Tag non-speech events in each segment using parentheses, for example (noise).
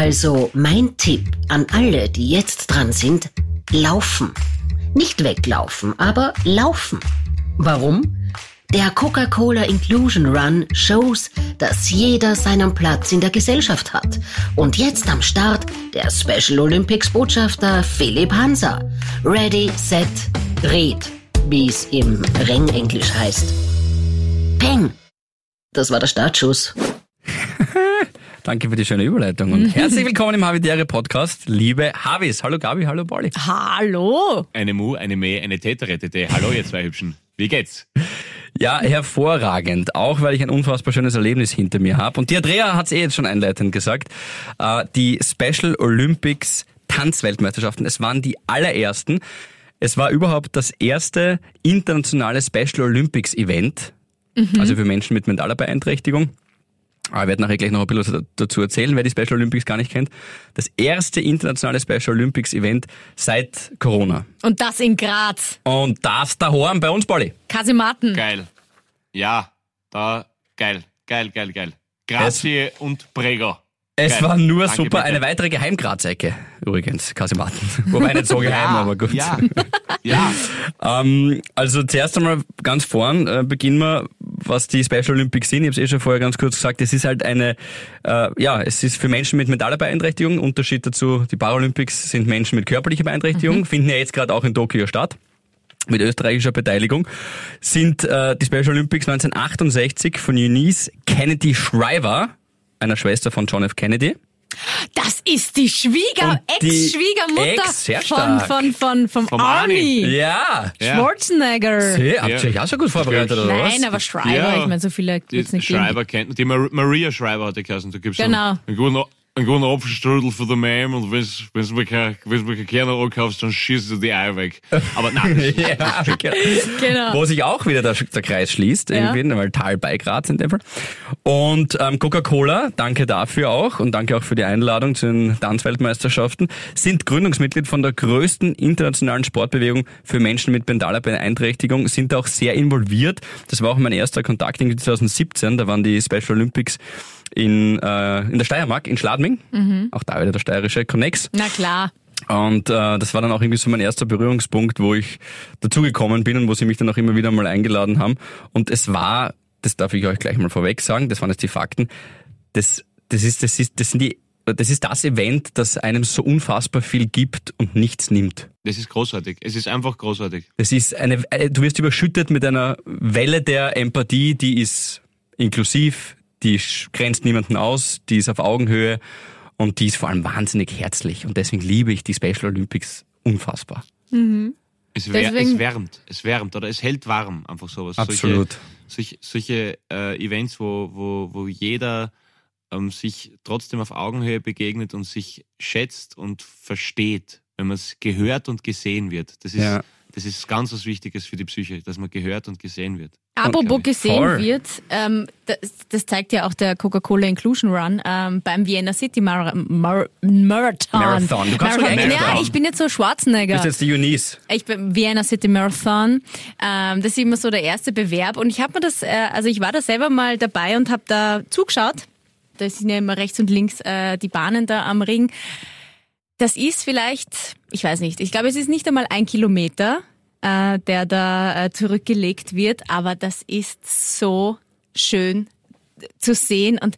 Also mein Tipp an alle, die jetzt dran sind, laufen. Nicht weglaufen, aber laufen. Warum? Der Coca-Cola Inclusion Run shows, dass jeder seinen Platz in der Gesellschaft hat. Und jetzt am Start der Special Olympics Botschafter Philipp Hansa. Ready, set, red, wie es im Rengenglisch heißt. Peng! Das war der Startschuss. (laughs) Danke für die schöne Überleitung und herzlich willkommen im Havidere Podcast, liebe Havis. Hallo Gabi, hallo Pauli. Hallo. Eine Mu, eine Me, eine Teterettete. Hallo, ihr zwei Hübschen. Wie geht's? Ja, hervorragend. Auch weil ich ein unfassbar schönes Erlebnis hinter mir habe. Und die Andrea hat es eh jetzt schon einleitend gesagt. Äh, die Special Olympics Tanzweltmeisterschaften, es waren die allerersten. Es war überhaupt das erste internationale Special Olympics Event, also für Menschen mit mentaler Beeinträchtigung. Aber ich werde nachher gleich noch ein bisschen dazu erzählen, wer die Special Olympics gar nicht kennt. Das erste internationale Special Olympics Event seit Corona. Und das in Graz. Und das daheim bei uns, Pauli. Kasematen. Geil. Ja, da, geil, geil, geil, geil. Grazie und Prego. Es Geil. war nur Danke, super. bitte. Eine weitere Geheimgrazecke, übrigens, Kasematen. (laughs) Wobei nicht so geheim, aber gut. Ja, (laughs) ja. Ähm, also zuerst einmal ganz vorn äh, beginnen wir, was die Special Olympics sind. Ich habe es eh schon vorher ganz kurz gesagt. Es ist halt eine, äh, ja, es ist für Menschen mit mentaler Beeinträchtigung. Unterschied dazu, die Paralympics sind Menschen mit körperlicher Beeinträchtigung, finden ja jetzt gerade auch in Tokio statt mit österreichischer Beteiligung, sind äh, die Special Olympics 1968 von Eunice Kennedy Shriver, einer Schwester von John F. Kennedy. Das ist die Schwieger, Ex-Schwiegermutter Ex, von, von, von, vom, Vom Army. Ja. Ja. Schwarzenegger. Hey, habt ihr euch auch so gut vorbereitet, oder was? Nein, aber Schreiber, Ja. ich meine, so viele Die gibt's nicht geben. Schreiber kennt, die Mar Maria Schreiber hat die geheißen. Da gibt's Genau. einen, einen guten, einen guten Apfelstrudel für die Mem und wenn's, wenn's mir kein, wenn's mir kein Kerner ankaufst, dann schießt du die Eier weg. Aber nein, das ist, ja, genau. Genau. Wo sich auch wieder der, der Kreis schließt, Ja. irgendwie, weil Tal bei Graz in dem Fall. Und ähm, Coca-Cola, danke dafür auch und danke auch für die Einladung zu den Tanzweltmeisterschaften, sind Gründungsmitglied von der größten internationalen Sportbewegung für Menschen mit mentaler Beeinträchtigung, sind auch sehr involviert. Das war auch mein erster Kontakt in 2017, da waren die Special Olympics in, äh, in der Steiermark, in Schladming. Auch da wieder der steirische Connex. Na klar. Und äh, das war dann auch irgendwie so mein erster Berührungspunkt, wo ich dazugekommen bin und wo sie mich dann auch immer wieder mal eingeladen haben. Und es war, das darf ich euch gleich mal vorweg sagen, das waren jetzt die Fakten, das, das ist, das ist, das sind die, das ist das Event, das einem so unfassbar viel gibt und nichts nimmt. das ist großartig. Es ist einfach großartig. Das ist eine, eine- du wirst überschüttet mit einer Welle der Empathie, die ist inklusiv, die grenzt niemanden aus, die ist auf Augenhöhe und die ist vor allem wahnsinnig herzlich. Und deswegen liebe ich die Special Olympics unfassbar. Es, wär, es wärmt, es wärmt oder es hält warm, einfach sowas. Absolut. Solche, solche, solche äh, Events, wo, wo, wo jeder ähm, sich trotzdem auf Augenhöhe begegnet und sich schätzt und versteht, wenn man es gehört und gesehen wird. Das ist, Ja. Das ist ganz was Wichtiges für die Psyche, dass man gehört und gesehen wird. Apropos gesehen Voll. wird, ähm, das, das zeigt ja auch der Coca-Cola Inclusion Run ähm, beim Vienna City Mar Mar Marathon. Marathon. Du kannst Marathon. Marathon. Ja, ich bin jetzt so Schwarzenegger. Das ist jetzt die Eunice. Ich bin Vienna City Marathon. Ähm, das ist immer so der erste Bewerb. Und ich habe mir das, äh, also ich war da selber mal dabei und habe da zugeschaut. Da sind ja immer rechts und links äh, die Bahnen da am Ring. Das ist vielleicht, ich weiß nicht, ich glaube, es ist nicht einmal ein Kilometer, äh, der da äh, zurückgelegt wird, aber das ist so schön zu sehen und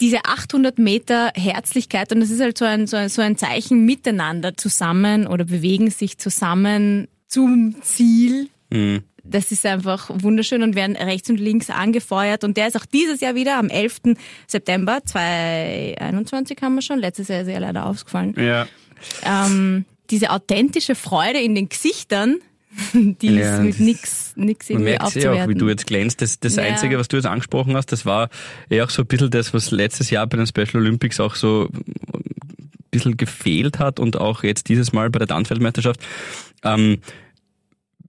diese 800 Meter Herzlichkeit und das ist halt so ein, so ein, so ein Zeichen miteinander zusammen oder bewegen sich zusammen zum Ziel. Das ist einfach wunderschön und werden rechts und links angefeuert und der ist auch dieses Jahr wieder am 11. September 2021 haben wir schon, letztes Jahr ist er leider ausgefallen. Ja. Ähm, diese authentische Freude in den Gesichtern, (laughs) die Ja, ist mit das- nix, nix Man irgendwie merkt eh auch, wie du jetzt glänzt. Das, das Ja. Einzige, was du jetzt angesprochen hast, das war eh auch so ein bisschen das, was letztes Jahr bei den Special Olympics auch so ein bisschen gefehlt hat und auch jetzt dieses Mal bei der Tanzweltmeisterschaft. Ähm,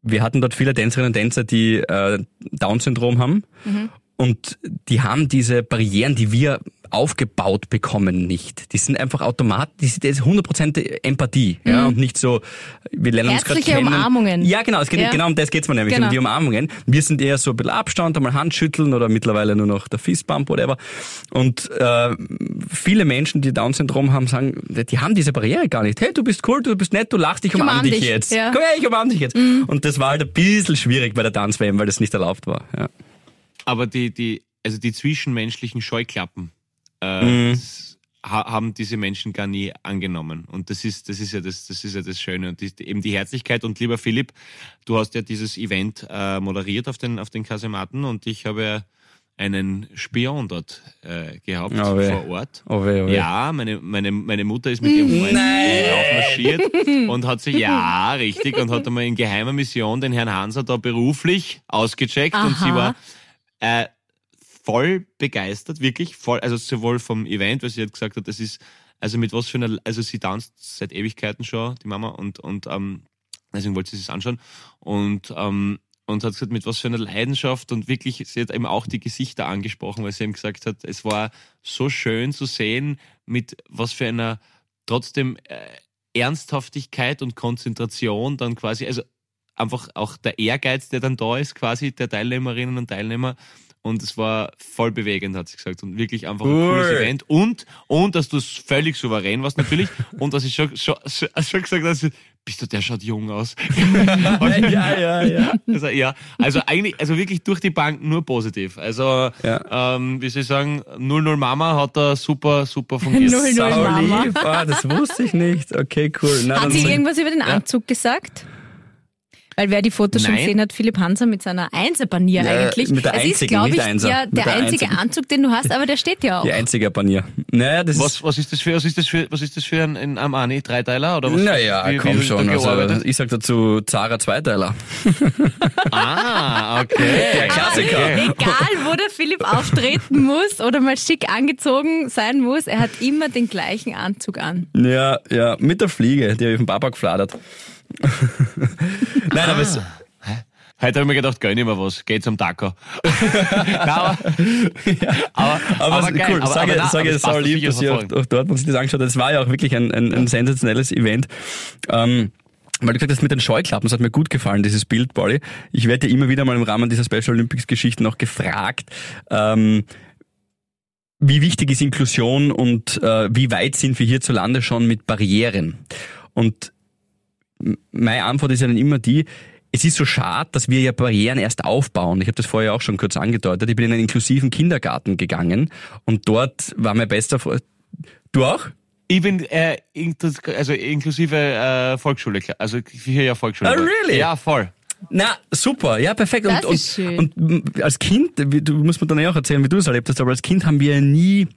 wir hatten dort viele Tänzerinnen und Tänzer, die äh, Down-Syndrom haben. Und die haben diese Barrieren, die wir aufgebaut bekommen nicht. Die sind einfach automatisch, das ist 100% Empathie, ja, und nicht so, wir lernen uns gerade Herzliche kennen. Umarmungen. Ja, genau, es geht, Ja. genau um das geht's mir nämlich, Genau. um die Umarmungen. Wir sind eher so ein bisschen Abstand, einmal Handschütteln oder mittlerweile nur noch der Fistbump, whatever. Und äh, viele Menschen, die Down-Syndrom haben, sagen, die haben diese Barriere gar nicht. Hey, du bist cool, du bist nett, du lachst, ich umarm umarm dich dich, jetzt. ja. Mhm. Komm her, ich umarm dich jetzt. Und das war halt ein bisschen schwierig bei der Tanz-WM, weil das nicht erlaubt war. Ja. Aber die, die, also die zwischenmenschlichen Scheuklappen äh, Mhm. ha haben diese Menschen gar nie angenommen. Und das ist, das ist ja das, das ist ja das Schöne. Und die, eben die Herzlichkeit. Und lieber Philipp, du hast ja dieses Event äh, moderiert auf den, auf den Kasematen und ich habe ja einen Spion dort äh, gehabt Oh weh. vor Ort. Oh weh, oh weh. Ja, meine, meine, meine Mutter ist mit ihrem Freund aufmarschiert und hat sich, ja, richtig, und hat einmal in geheimer Mission den Herrn Hanser da beruflich ausgecheckt und sie Aha. war äh, voll begeistert, wirklich voll, also sowohl vom Event, weil sie hat gesagt hat, das ist, also mit was für einer, also sie tanzt seit Ewigkeiten schon, die Mama, und, und ähm, deswegen wollte sie es anschauen. Und ähm, und hat gesagt, mit was für einer Leidenschaft und wirklich, sie hat eben auch die Gesichter angesprochen, weil sie eben gesagt hat, es war so schön zu sehen, mit was für einer trotzdem äh, Ernsthaftigkeit und Konzentration dann quasi, also einfach auch der Ehrgeiz, der dann da ist, quasi der Teilnehmerinnen und Teilnehmer. Und es war voll bewegend, hat sie gesagt. Und wirklich einfach ein Cool. cooles Event. Und, und dass du es völlig souverän warst natürlich. (laughs) und dass ich schon, schon, schon, schon gesagt habe, bist du, der schaut jung aus. (laughs) ja, ja, ja. Also ja, also eigentlich, also wirklich durch die Bank nur positiv. Also Ja. ähm, wie soll ich sagen, 00 Mama hat da super, super fungiert. (laughs) 00 Sau Mama. lieb. Ah, das wusste ich nicht. Okay, cool. Na, Hat sie irgendwas über den Anzug gesagt? Weil wer die Fotos schon Nein. gesehen hat, Philipp Hanser mit seiner Einserpanier Ja, eigentlich. mit der es ist, einzigen, glaube nicht ich, Einser. ja, der der einzige einzigen. Anzug, den du hast, aber der steht ja auch. Die einzige Panier. Naja, das Was, was ist das für, was ist das für, was ist das für ein, ein Armani Dreiteiler oder was? Naja, wie- wie komm wird schon. Also, ich sag dazu Zara Zweiteiler. ah, okay. (laughs) Der Klassiker. Aber egal, wo der Philipp auftreten muss oder mal schick angezogen sein muss, er hat immer den gleichen Anzug an. Ja, ja, mit der Fliege, die habe ich vom Papa gefladert. (laughs) Nein, aber es, Heute habe ich mir gedacht, gönn ich mir was, geht zum Taco. (laughs) Nein, aber, aber, aber, aber geil. cool, aber, sage, aber, nein, sage aber es sau lieb, dass ihr auch, auch dort uns das angeschaut habt. Das war ja auch wirklich ein, ein, ein sensationelles Event. Ähm, weil du gesagt hast mit den Scheuklappen, das hat mir gut gefallen, dieses Bild, Pauli. Ich werde ja immer wieder mal im Rahmen dieser Special Olympics Geschichten auch gefragt, ähm, wie wichtig ist Inklusion und äh, wie weit sind wir hierzulande schon mit Barrieren? Und meine Antwort ist ja dann immer die, es ist so schade, dass wir ja Barrieren erst aufbauen. Ich habe das vorher auch schon kurz angedeutet. Ich bin in einen inklusiven Kindergarten gegangen und dort war mein bester Freund. Du auch? Ich bin äh, inklu- also inklusive äh, Volksschule, klar. also hier ja Volksschule. Ah, really? Ja, voll. Na, super, ja, perfekt. Das und, ist und, schön. und als Kind, wie- du musst mir dann ja auch erzählen, wie du es erlebt hast, aber als Kind haben wir ja nie,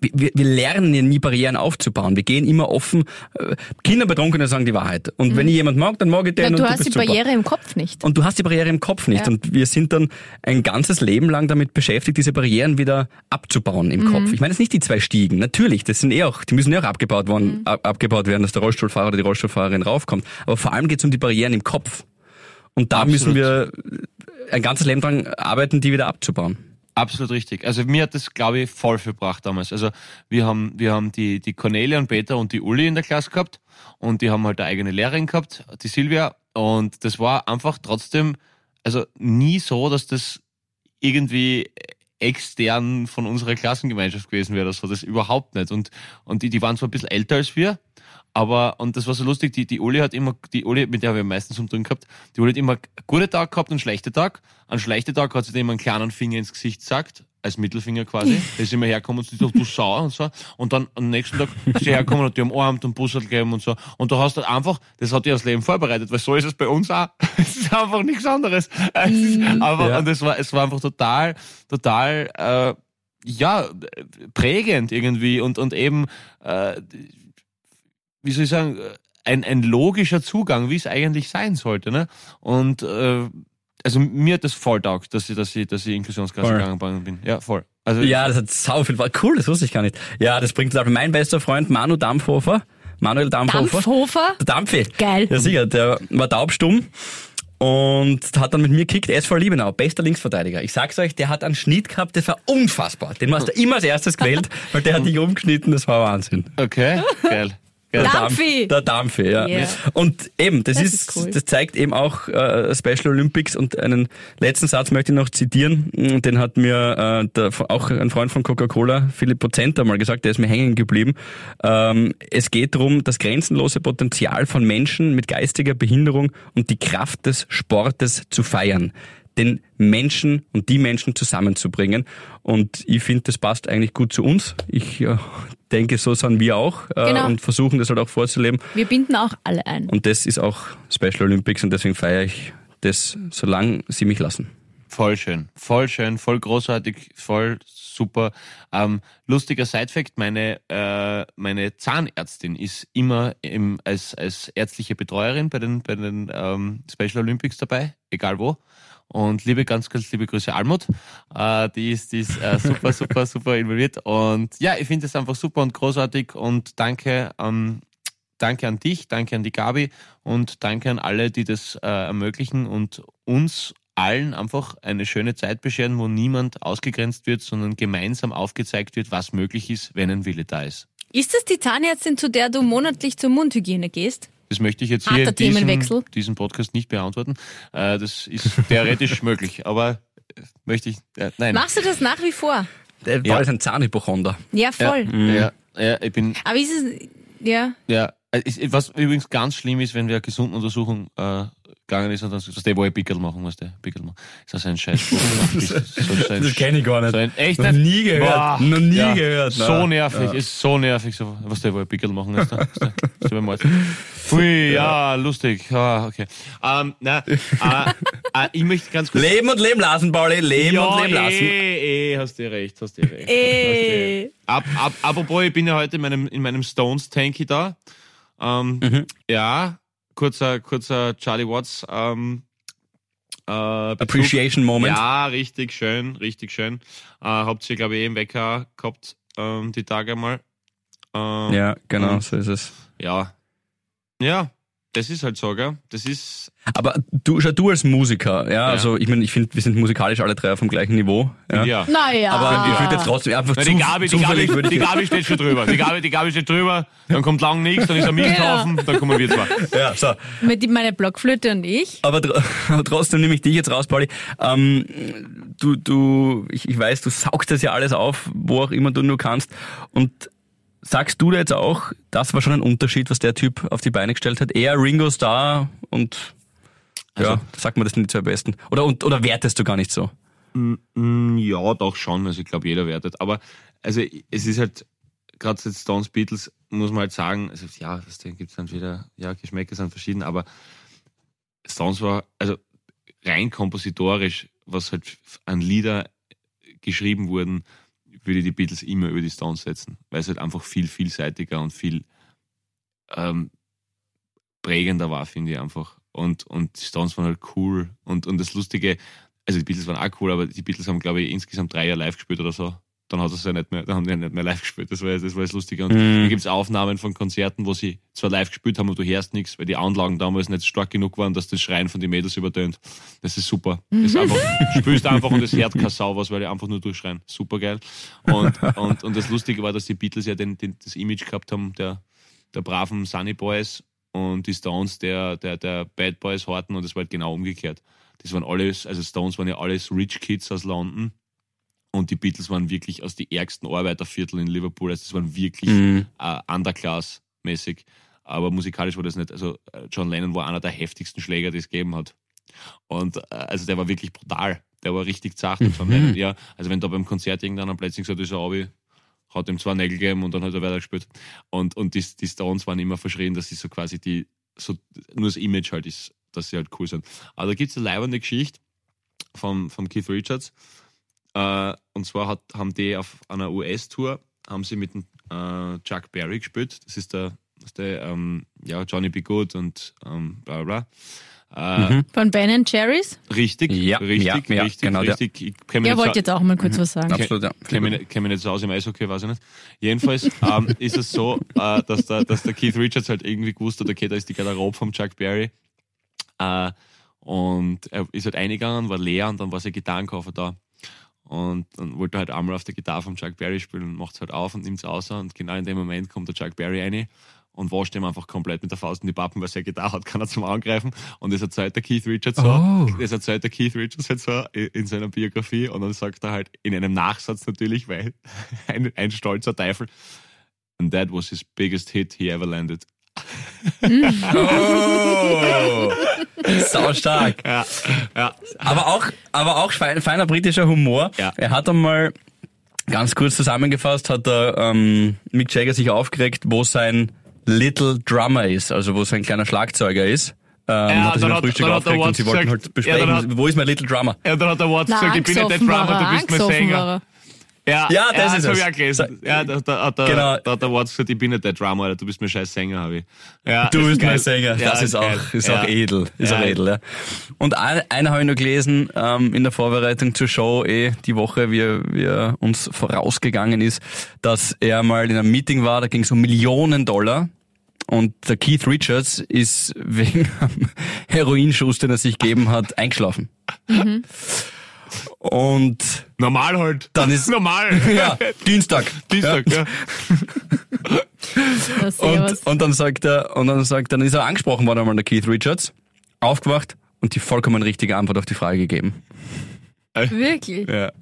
wir, wir lernen ja nie Barrieren aufzubauen. Wir gehen immer offen, äh, Kinder Betrunkene sagen die Wahrheit. Und wenn ich jemand mag, dann mag ich den und du du hast bist die super. Barriere im Kopf nicht. Und du hast die Barriere im Kopf nicht. Ja. Und wir sind dann ein ganzes Leben lang damit beschäftigt, diese Barrieren wieder abzubauen im Mhm. Kopf. Ich meine, es nicht die zwei Stiegen. Natürlich, das sind eh auch, die müssen ja auch abgebaut, worden, Mhm. ab, abgebaut werden, dass der Rollstuhlfahrer oder die Rollstuhlfahrerin raufkommt. Aber vor allem geht es um die Barrieren im Kopf. Und da müssen Absolut. wir ein ganzes Leben dran arbeiten, die wieder abzubauen. Absolut richtig. Also mir hat das, glaube ich, voll viel gebracht damals. Also wir haben, wir haben die, die Cornelia und Peter und die Uli in der Klasse gehabt und die haben halt eine eigene Lehrerin gehabt, die Silvia. Und das war einfach trotzdem, also nie so, dass das irgendwie extern von unserer Klassengemeinschaft gewesen wäre oder so. Das überhaupt nicht. Und, und die, die waren zwar ein bisschen älter als wir, aber, und das war so lustig, die, die Uli hat immer, die Uli, mit der habe ich am meisten zum tun gehabt, die Uli hat immer gute Tag gehabt und schlechte Tag. An schlechte Tag hat sie immer einen kleinen Finger ins Gesicht gesagt, als Mittelfinger quasi. Der ist immer hergekommen und sie sagt, du Sau und so. Und dann am nächsten Tag ist sie hergekommen und die umarmt und Bussel gegeben und so. Und du hast halt einfach, das hat dir das Leben vorbereitet, weil so ist es bei uns auch. (laughs) Es ist einfach nichts anderes. Es ist einfach, Ja. und es war, es war einfach total, total, äh, ja, prägend irgendwie und, und eben, äh, wie soll ich sagen, ein, ein logischer Zugang, wie es eigentlich sein sollte. Ne? Und äh, also mir hat das voll taugt, dass ich, dass ich, dass ich Inklusionsklasse Voll. gegangen bin. Ja, voll. Also Ja, das hat sau viel, war cool, das wusste ich gar nicht. Ja, das bringt total. Mein bester Freund Manu Dampfhofer, Manuel Dampfhofer. Dampfhofer? Der Dampfi. Geil. Ja, sicher, der war taubstumm. und hat dann mit mir gekickt, SV Liebenau, bester Linksverteidiger. Ich sag's euch, der hat einen Schnitt gehabt, das war unfassbar. Den hast du immer als erstes gewählt, weil der hat dich umgeschnitten, das war Wahnsinn. Okay, geil. Der Dampfi. Der Dampfi, ja. Yeah. Und eben, das, Das ist, ist cool. das zeigt eben auch äh, Special Olympics und einen letzten Satz möchte ich noch zitieren. Den hat mir äh, der, auch ein Freund von Coca-Cola, Philipp Pozenta, mal gesagt, der ist mir hängen geblieben. Ähm, es geht darum, das grenzenlose Potenzial von Menschen mit geistiger Behinderung und die Kraft des Sportes zu feiern den Menschen und die Menschen zusammenzubringen. Und ich finde, das passt eigentlich gut zu uns. Ich äh, denke, so sind wir auch äh, Genau. und versuchen das halt auch vorzuleben. Wir binden auch alle ein. Und das ist auch Special Olympics und deswegen feiere ich das, solange sie mich lassen. Voll schön, voll schön, voll großartig, voll super. Ähm, lustiger Sidefact, meine, äh, meine Zahnärztin ist immer im, als, als ärztliche Betreuerin bei den, bei den ähm, Special Olympics dabei, egal wo. Und liebe, ganz, ganz liebe Grüße Almut. Äh, die ist, die ist äh, super, (laughs) super, super involviert. Und ja, ich finde es einfach super und großartig und danke ähm, danke an dich, danke an die Gabi und danke an alle, die das äh, ermöglichen und uns allen einfach eine schöne Zeit bescheren, wo niemand ausgegrenzt wird, sondern gemeinsam aufgezeigt wird, was möglich ist, wenn ein Wille da ist. Ist das die Zahnärztin, zu der du monatlich zur Mundhygiene gehst? Das möchte ich jetzt Harter hier in diesem, diesem Podcast nicht beantworten. Äh, das ist theoretisch (laughs) möglich, aber äh, möchte ich, äh, nein. Machst du das nach wie vor? Der Ja. war ist ein Zahnhypochonder. Ja, ja, voll. ja, ja, ich bin, Aber ist es, ja, ja, äh, was übrigens ganz schlimm ist, wenn wir eine gesunde Untersuchung äh, gegangen ist und dann das der wollte Pickel machen, was der Pickel machen. Ist das ein Scheiß? (laughs) das, so, so Das kenne ich gar nicht. So ein, echt Noch nie gehört. Noch nie gehört, So na. nervig, ist so nervig, so, was der wohl Pickel machen ist. Da, ist Arzt. Pfui, ja, lustig. Ah, okay. Ähm, na, äh, (laughs) äh, ich möchte ganz kurz. Leben und leben lassen, Pauli. Leben ja, und leben lassen. eh, eh, hast du recht, hast du recht. Ey. Ab, ab, apropos, ich bin ja heute in meinem, in meinem Stones-Tanky da. Ähm, Mhm. Ja, kurzer, kurzer Charlie Watts ähm, äh. Appreciation Moment. Ja, richtig schön, richtig schön. Äh, habt ihr, glaube ich, eh im Wecker gehabt, ähm, die Tage mal. Ähm, Ja, genau, so ist es. Ja. Ja, das ist halt so, gell? Das ist. Aber du, schau, du als Musiker, ja, also ich meine, ich finde, wir sind musikalisch alle drei auf dem gleichen Niveau. Ja. Ja. naja. Aber ich würde jetzt trotzdem einfach Na, zu, die Gabi, die Gabi, würde die ich Gabi steht schon drüber. Die Gabi, die Gabi steht drüber, dann kommt lang nichts, dann ist ein Misthaufen, dann kommen wir zwei. ja, so. Mit meine Blockflöte und ich. Aber, tr- (laughs) aber trotzdem nehme ich dich jetzt raus, Pauli. Ähm, du, du, ich, ich weiß, du saugst das ja alles auf, wo auch immer du nur kannst. Und sagst du da jetzt auch, das war schon ein Unterschied, was der Typ auf die Beine gestellt hat? Er, Ringo Starr und ja, sag mal, das sind die zwei Besten. Oder, und, oder wertest du gar nicht so? Mm, Ja, doch schon. Also ich glaube, jeder wertet. Aber also es ist halt, gerade jetzt Stones Beatles, muss man halt sagen, also ja, das gibt es dann wieder, ja, Geschmäcker sind verschieden, aber Stones war, also rein kompositorisch, was halt an Lieder geschrieben wurden, würde ich die Beatles immer über die Stones setzen, weil es halt einfach viel vielseitiger und viel ähm, prägender war, finde ich einfach. Und, und die Stones waren halt cool. Und, und das Lustige, also die Beatles waren auch cool, aber die Beatles haben, glaube ich, insgesamt drei Jahre live gespielt oder so. Dann hat es ja nicht mehr, dann haben die ja nicht mehr live gespielt. Das war, das war das Lustige. Und Mhm. da gibt es Aufnahmen von Konzerten, wo sie zwar live gespielt haben und du hörst nichts, weil die Anlagen damals nicht stark genug waren, dass das Schreien von den Mädels übertönt. Das ist super. Das ist einfach, spielst einfach und es hört keine Sau was, weil die einfach nur durchschreien. Super geil. Und, und, und das Lustige war, dass die Beatles ja den, den, das Image gehabt haben, der, der braven Sunny Boys und die Stones der, der, der Bad Boys Horten und es war halt genau umgekehrt. Das waren alles, also Stones waren ja alles Rich Kids aus London und die Beatles waren wirklich aus die ärgsten Arbeiterviertel in Liverpool. Also das waren wirklich Mhm. äh, Underclass-mäßig. Aber musikalisch war das nicht. Also äh, John Lennon war einer der heftigsten Schläger, die es gegeben hat. Und äh, also der war wirklich brutal. Der war richtig zart, der John Lennon. Ja, also wenn da beim Konzert irgendwann am plötzlich gesagt ist, er Abi, hat ihm zwei Nägel gegeben und dann hat er weiter gespielt. Und, und die, die Stones waren immer verschrien, dass sie so quasi die, so nur das Image halt ist, dass sie halt cool sind. Aber da gibt es eine leibende Geschichte vom, vom Keith Richards. Äh, und zwar hat, haben die auf einer US-Tour, haben sie mit dem äh, Chuck Berry gespielt. Das ist der, das ist der ähm, ja, Johnny B. Good und ähm, bla bla bla. Äh, Von Ben Jerry's? Richtig, Ja, richtig, ja, ja, richtig, genau der. richtig. Ich kenn mich Ihr wollt so- jetzt auch mal kurz was sagen. Absolut, ja. kenne mich, nicht- kenn mich nicht so aus im Eishockey, weiß ich nicht. Jedenfalls (laughs) ähm, ist es so, äh, dass, der, dass der Keith Richards halt irgendwie gewusst hat, okay, da ist die Garderobe vom Chuck Berry. Äh, Und er ist halt eingegangen, war leer und dann war sein Gitarrenkoffer da. Und dann wollte er halt einmal auf der Gitarre von Chuck Berry spielen und macht es halt auf und nimmt es aus. Und genau in dem Moment kommt der Chuck Berry rein und wascht ihm einfach komplett mit der Faust in die Pappen, weil er Gitarre hat, kann er zum Angreifen. Und das erzählt der Keith Richards so, Oh. das erzählt der Keith Richards halt so in seiner Biografie und dann sagt er halt in einem Nachsatz natürlich, weil (laughs) ein, ein stolzer Teufel, and that was his biggest hit he ever landed. Oh, sau stark. Ja, ja. Aber auch, aber auch fein, feiner britischer Humor. Ja. Er hat einmal, ganz kurz zusammengefasst, hat er ähm, Mick Jagger sich aufgeregt, wo sein Little Drummer ist, also wo sein kleiner Schlagzeuger ist. Ähm, Ja, hat er sich dann beim Frühstück dann hat der aufgeregt und sie wollten gesagt- halt ja, besprechen, dann hat- wo ist mein Little Drummer? Ja, dann hat der Watts gesagt, ich bin nicht der Drummer, er, du bist mein Sänger. Ja, Ja, das ist das habe ich auch gelesen. Ja, da, da, hat der, Genau. da hat der Watts gesagt, ich bin nicht der Drummer, Alter, du bist mein scheiß Sänger, habe ich. Ja, Du ist bist geil. mein Sänger. Ja, das ist, geil. auch, ist ja. auch edel. Ist Ja. auch edel, ja. Und ein, einer habe ich noch gelesen ähm, in der Vorbereitung zur Show, eh die Woche, wie, er- wie er uns vorausgegangen ist, dass er mal in einem Meeting war, da ging es um Millionen Dollar. Und der Keith Richards ist wegen einem (laughs) Heroinschuss, den er sich gegeben hat, eingeschlafen. Und Normal halt. Dann ist- normal. (laughs) ja, Dienstag. Dienstag, ja. Ja, (laughs) Und, und dann sagt er, und dann sagt, dann ist er angesprochen worden einmal der Keith Richards, aufgewacht und die vollkommen richtige Antwort auf die Frage gegeben. Wirklich? Ja.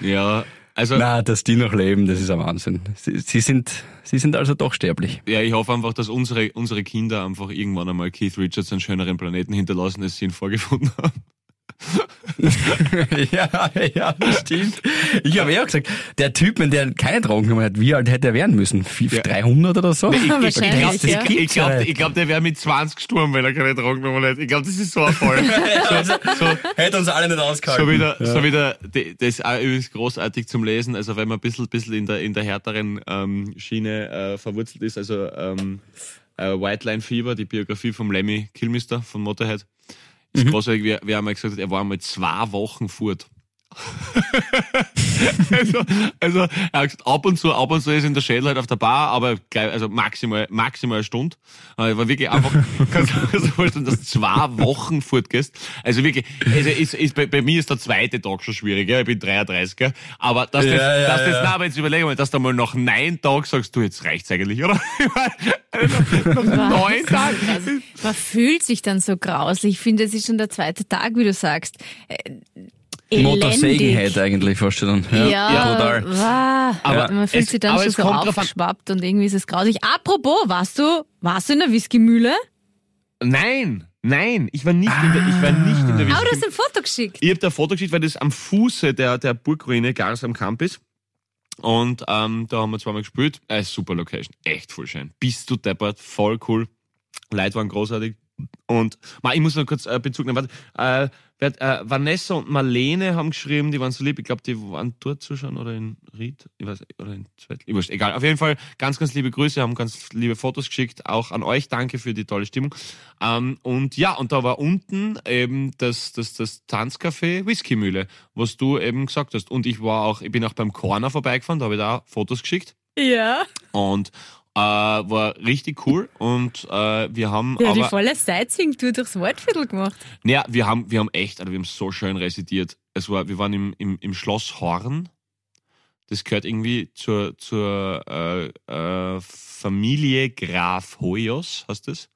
Ja, also, Na, dass die noch leben, das ist ein Wahnsinn. Sie, sie sind, sie sind also doch sterblich. ja, ich hoffe einfach, dass unsere, unsere Kinder einfach irgendwann einmal Keith Richards einen schöneren Planeten hinterlassen, als sie ihn vorgefunden haben. (laughs) ja, ja, das stimmt. Ich habe ja auch gesagt, der Typ, wenn der keine Drogen genommen hat, wie alt hätte er werden müssen? Vier- Ja. 300 oder so? Ich, ich, Wahrscheinlich, ich, ja. ich, ich glaube, ich glaub, der wäre mit 20 gestorben, wenn er keine Drogen genommen hätte. Ich glaube, das ist so ein Fall. (laughs) so, so, Hätte uns alle nicht ausgehalten. So wieder, so wieder, das ist auch übrigens großartig zum Lesen. Also wenn man ein bisschen, bisschen in der, in der härteren ähm, Schiene äh, verwurzelt ist, also ähm, äh, White Line Fever, die Biografie vom Lemmy Kilmister von Motorhead, ist großartig, wie, wie er mal gesagt hat, er war einmal zwei Wochen fort. (laughs) also, also, er hat gesagt, ab und zu, ab und zu ist in der Schädel halt auf der Bar, aber gleich, also maximal, maximal eine Stunde. Aber er war wirklich einfach, (laughs) kannst du dir so vorstellen, dass du zwei Wochen fortgehst. Also wirklich, also ist, ist, bei, bei mir ist der zweite Tag schon schwierig, ja. ich bin 33, gell? aber dass das, Ja, ja, dass das, ja. na, aber jetzt überlege mal, dass du mal nach neun Tagen sagst, du, jetzt reicht's eigentlich, oder? (laughs) also, nach neun Tagen. Man fühlt sich dann so grauslich. Ich finde, es ist schon der zweite Tag, wie du sagst. Motorsägenhead elendig. eigentlich Vorstellung. Ja, Ja, total. wow. Aber man fühlt es- sich dann aber schon so aufgeschwappt und irgendwie ist es grausig. Apropos, warst du, warst du in der Whiskymühle? Nein, nein, ich war nicht in der, ich war nicht in der Ah, du Whisky- hast ein Foto geschickt. Ich habe da ein Foto geschickt, weil das am Fuße der, der Burgruine Gars am Camp ist. Und ähm, da haben wir zweimal gespielt. Äh, super Location, echt voll schön. Bist du deppert, voll cool. Leute waren großartig. Und ma, ich muss noch kurz äh, Bezug nehmen. Warte, äh, äh, Vanessa und Marlene haben geschrieben, die waren so lieb. Ich glaube, die waren dort zuschauen oder in Ried, ich weiß, oder in Zweit. Ich wurscht, egal. Auf jeden Fall ganz, ganz liebe Grüße, haben ganz liebe Fotos geschickt. Auch an euch danke für die tolle Stimmung. Ähm, und ja, und da war unten eben das, das, das Tanzcafé Whiskymühle, was du eben gesagt hast. Und ich war auch, ich bin auch beim Corner vorbeigefahren, da habe ich da Fotos geschickt. Ja. Und äh, war richtig cool. Und äh, wir haben Der hat die aber. volle Sightseeing-Tour durchs Waldviertel gemacht. Naja, wir haben, wir haben echt, also wir haben so schön residiert. Es war, wir waren im, im, im Schloss Horn. Das gehört irgendwie zur, zur äh, äh, Familie Graf Hoyos, heißt das?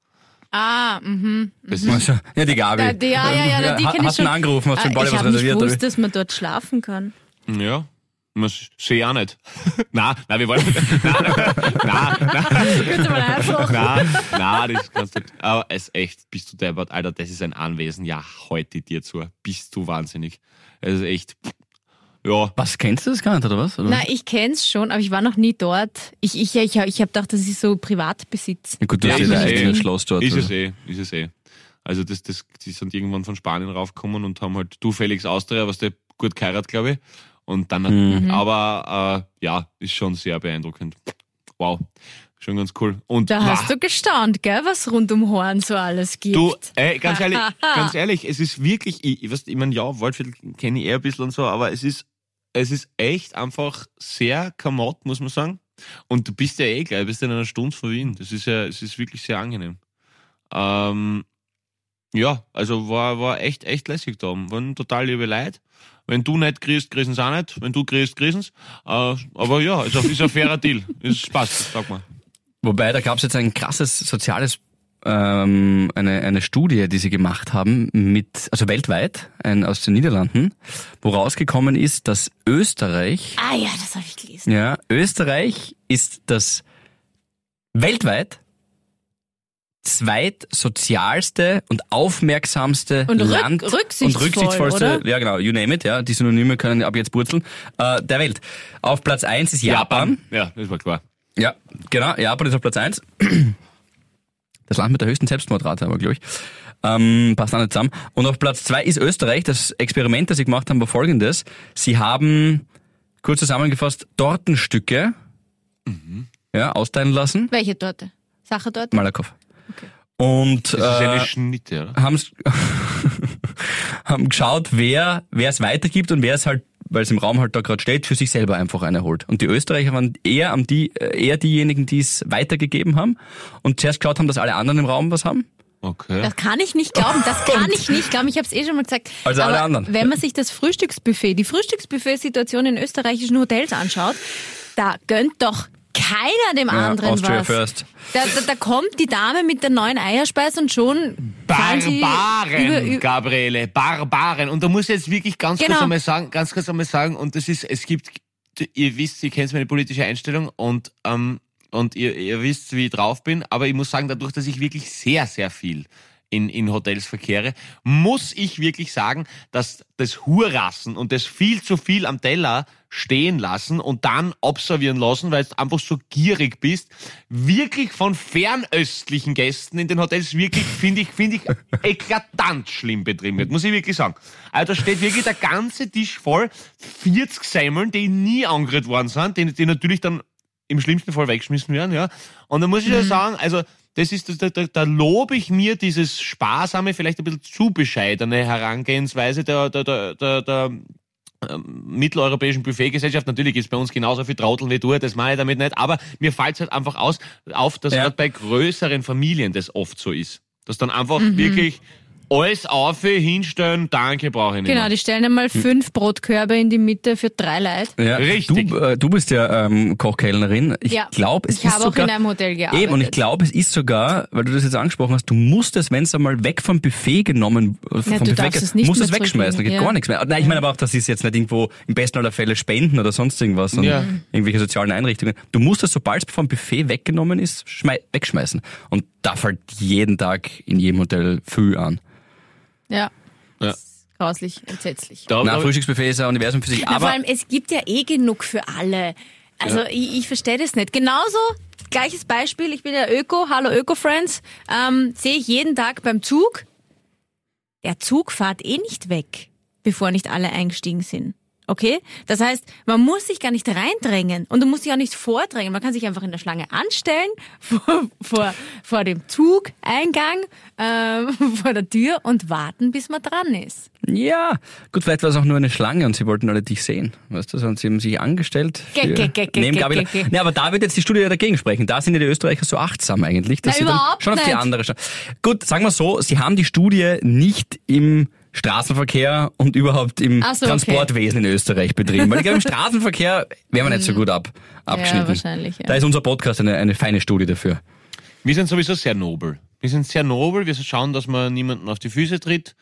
Ah, mhm. das ist, Also, ja, die Gabi. Ja, die- ja, ja, ja, die Ha- kenn ich hast du ihn schon. angerufen, hast du Ah, den Ball ich was habe nicht reserviert? gewusst, dass man dort schlafen kann. ja. Man sehe ich auch nicht. (laughs) nein, nein, wir wollen. (laughs) Nein, nein, nein, Könnte man einfach. nein, nein, das kannst du. Aber es echt, bist du deppert, Alter, das ist ein Anwesen. Ja, heute dir zu. Bist du wahnsinnig. Es ist echt. Ja, Was, kennst du das gar nicht, oder was? Oder? Na, ich kenn's schon, aber ich war noch nie dort. Ich, ich, ich, ich habe gedacht, das ist so Privatbesitz. Ja, gut, du Ja, hast ja es ein eh. eigenes Schloss dort. Ist es oder? eh, ist es eh. Also das, das, die sind irgendwann von Spanien raufgekommen und haben halt du Felix Austria, was der gut geheiratet, glaube ich. Und dann, Mhm. aber äh, ja, ist schon sehr beeindruckend. Wow, schon ganz cool. Und Da hast na, du gestaunt, gell, was rund um Horn so alles gibt. du, ey, ganz ehrlich, (laughs) ganz ehrlich, es ist wirklich, ich, ich, weiß, ich meine, ja, Waldviertel kenne ich eher ein bisschen und so, aber es ist, es ist echt einfach sehr kamott, muss man sagen. Und du bist ja eh gleich, bist in einer Stunde von Wien. Das ist ja, es ist wirklich sehr angenehm. Ähm, Ja, also war, war echt, echt lässig da. Waren total liebe Leute. Wenn du nicht kriegst, kriegen sie auch nicht. Wenn du kriegst, kriegen sie äh, Aber ja, ist ein, ist ein fairer Deal. Ist Spaß, sag mal. Wobei, da gab es jetzt ein krasses soziales, ähm, eine, eine Studie, die sie gemacht haben, mit, also weltweit, ein, aus den Niederlanden, wo rausgekommen ist, dass Österreich, Ah ja, das habe ich gelesen. ja, Österreich ist das weltweit zweitsozialste und aufmerksamste Und rück- Land rücksichtsvoll, und rücksichtsvollste, oder? ja genau, you name it, ja, die Synonyme können ab jetzt purzeln, äh, der Welt. Auf Platz eins ist Japan. Ja, das war klar. Ja, genau. Japan ist auf Platz eins. Das Land mit der höchsten Selbstmordrate, aber glaube ich. Ähm, passt auch nicht zusammen. Und auf Platz zwei ist Österreich. Das Experiment, das sie gemacht haben, war folgendes. Sie haben, kurz zusammengefasst, Tortenstücke ja, austeilen lassen. Welche Torte? Sachertorte? Malakoff. Und Das ist eine äh, Schnitte, oder? haben, haben geschaut, wer wer es weitergibt und wer es halt, weil es im Raum halt da gerade steht, für sich selber einfach eine holt. Und die Österreicher waren eher am die äh, eher diejenigen, die es weitergegeben haben und zuerst geschaut haben, dass alle anderen im Raum was haben. Okay. Das kann ich nicht glauben. Das (laughs) kann ich nicht glauben. Ich habe es eh schon mal gesagt. Also alle Aber anderen. Wenn man sich das Frühstücksbuffet, die Frühstücksbuffet-Situation in österreichischen Hotels anschaut, da gönnt doch keiner dem Ja, anderen Austria was. first. Da, da, da kommt die Dame mit der neuen Eierspeise und schon Barbaren, über, über, Gabriele, Barbaren. Und da muss ich jetzt wirklich ganz kurz Genau. einmal sagen, ganz kurz einmal sagen, und das ist, es gibt, ihr wisst, ihr kennt meine politische Einstellung und, ähm, und ihr, ihr wisst, wie ich drauf bin, aber ich muss sagen, dadurch, dass ich wirklich sehr, sehr viel in, in Hotels verkehre, muss ich wirklich sagen, dass das Hurrassen und das viel zu viel am Teller stehen lassen und dann observieren lassen, weil du einfach so gierig bist, wirklich von fernöstlichen Gästen in den Hotels wirklich, finde ich, finde ich, eklatant schlimm betrieben wird, muss ich wirklich sagen. Also da steht wirklich der ganze Tisch voll, 40 Semmeln, die nie angerührt worden sind, die, die natürlich dann im schlimmsten Fall weggeschmissen werden, ja. Und da muss ich ja sagen, also das ist, da, da, da lobe ich mir dieses sparsame, vielleicht ein bisschen zu bescheidene Herangehensweise der, der, der, der, der ähm, mitteleuropäischen Buffetgesellschaft. Natürlich ist bei uns genauso viel Trauteln wie du, das meine ich damit nicht, aber mir fällt es halt einfach aus, auf, dass Ja. gerade bei größeren Familien das oft so ist. Dass dann einfach Mhm. wirklich alles auf, hinstellen, danke, brauche ich nicht Genau, mehr. die stellen einmal fünf Brotkörbe in die Mitte für drei Leute. Ja, Richtig. Du, äh, du bist ja ähm, Kochkellnerin. Ich Ja, glaube, es ich ist habe auch sogar in einem Hotel gearbeitet. Eben und ich glaube, es ist sogar, weil du das jetzt angesprochen hast, du musst es, wenn es einmal weg vom Buffet genommen, äh, vom Ja, du Buffet darfst es nicht musst es wegschmeißen, da geht ja. gar nichts mehr. Nein, ich meine aber auch, das ist jetzt nicht irgendwo im besten aller Fälle Spenden oder sonst irgendwas, Ja. irgendwelche sozialen Einrichtungen. Du musst es, sobald es vom Buffet weggenommen ist, schmei- wegschmeißen. Und da fällt jeden Tag in jedem Hotel viel an. Ja. Ja. Grauslich, entsetzlich. Da, Na, Frühstücksbuffet ist ein Universum für sich. Na, vor Aber allem, es gibt ja eh genug für alle. Also ich, ich verstehe das nicht. Genauso, gleiches Beispiel, ich bin ja Öko, hallo Öko-Friends, ähm, sehe ich jeden Tag beim Zug. Der Zug fährt eh nicht weg, bevor nicht alle eingestiegen sind. Okay? Das heißt, man muss sich gar nicht reindrängen und du musst dich auch nicht vordrängen. Man kann sich einfach in der Schlange anstellen, (laughs) vor, vor, vor dem Zugeingang, ähm, (laughs) vor der Tür und warten, bis man dran ist. ja, gut, vielleicht war es auch nur eine Schlange und sie wollten alle dich sehen. Weißt du, und sie haben sich angestellt. Ge- ge- ge- neben ge- Nee, aber da wird jetzt die Studie ja dagegen sprechen. Da sind ja die Österreicher so achtsam eigentlich. Dass Na, sie dann überhaupt schon auf die nicht. andere schauen. Gut, sagen wir so, sie haben die Studie nicht im Straßenverkehr und überhaupt im so, okay. Transportwesen in Österreich betrieben. Weil ich glaube, im Straßenverkehr wären wir nicht so gut ab, abgeschnitten. wahrscheinlich, ja. Da ist unser Podcast eine, eine feine Studie dafür. wir sind sowieso sehr nobel. Wir sind sehr nobel, wir schauen, dass man niemanden auf die Füße tritt.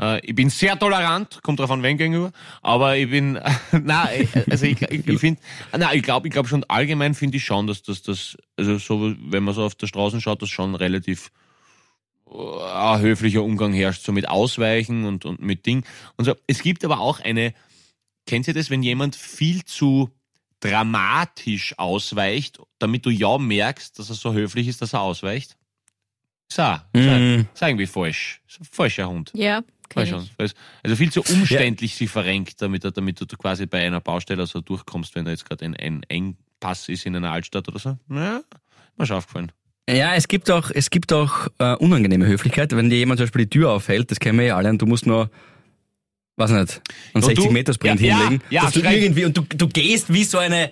Äh, Ich bin sehr tolerant, kommt drauf an, wen gegenüber. Aber ich bin, (laughs) nein, also ich, ich, ich finde, nein, ich glaube, ich glaube schon allgemein finde ich schon, dass das, das, also so, wenn man so auf der Straße schaut, dass schon relativ äh, ein höflicher Umgang herrscht, so mit Ausweichen und, und mit Ding. Und so. Es gibt aber auch eine, kennt ihr das, wenn jemand viel zu dramatisch ausweicht, damit du ja merkst, dass er so höflich ist, dass er ausweicht? So, Mm. so irgendwie falsch. So ein falscher Hund. Ja, schon. Also viel zu umständlich sie verrenkt, damit, er- damit du quasi bei einer Baustelle so durchkommst, wenn da jetzt gerade ein, ein Engpass ist in einer Altstadt oder so. Ja, mir schon aufgefallen. Ja, es gibt auch, es gibt auch äh, unangenehme Höflichkeit. Wenn dir jemand zum Beispiel die Tür aufhält, das kennen wir ja alle, und du musst nur, was nicht, einen 60 Meter Sprint ja, hinlegen, ja, ja, dass du irgendwie, und du, du gehst wie so eine,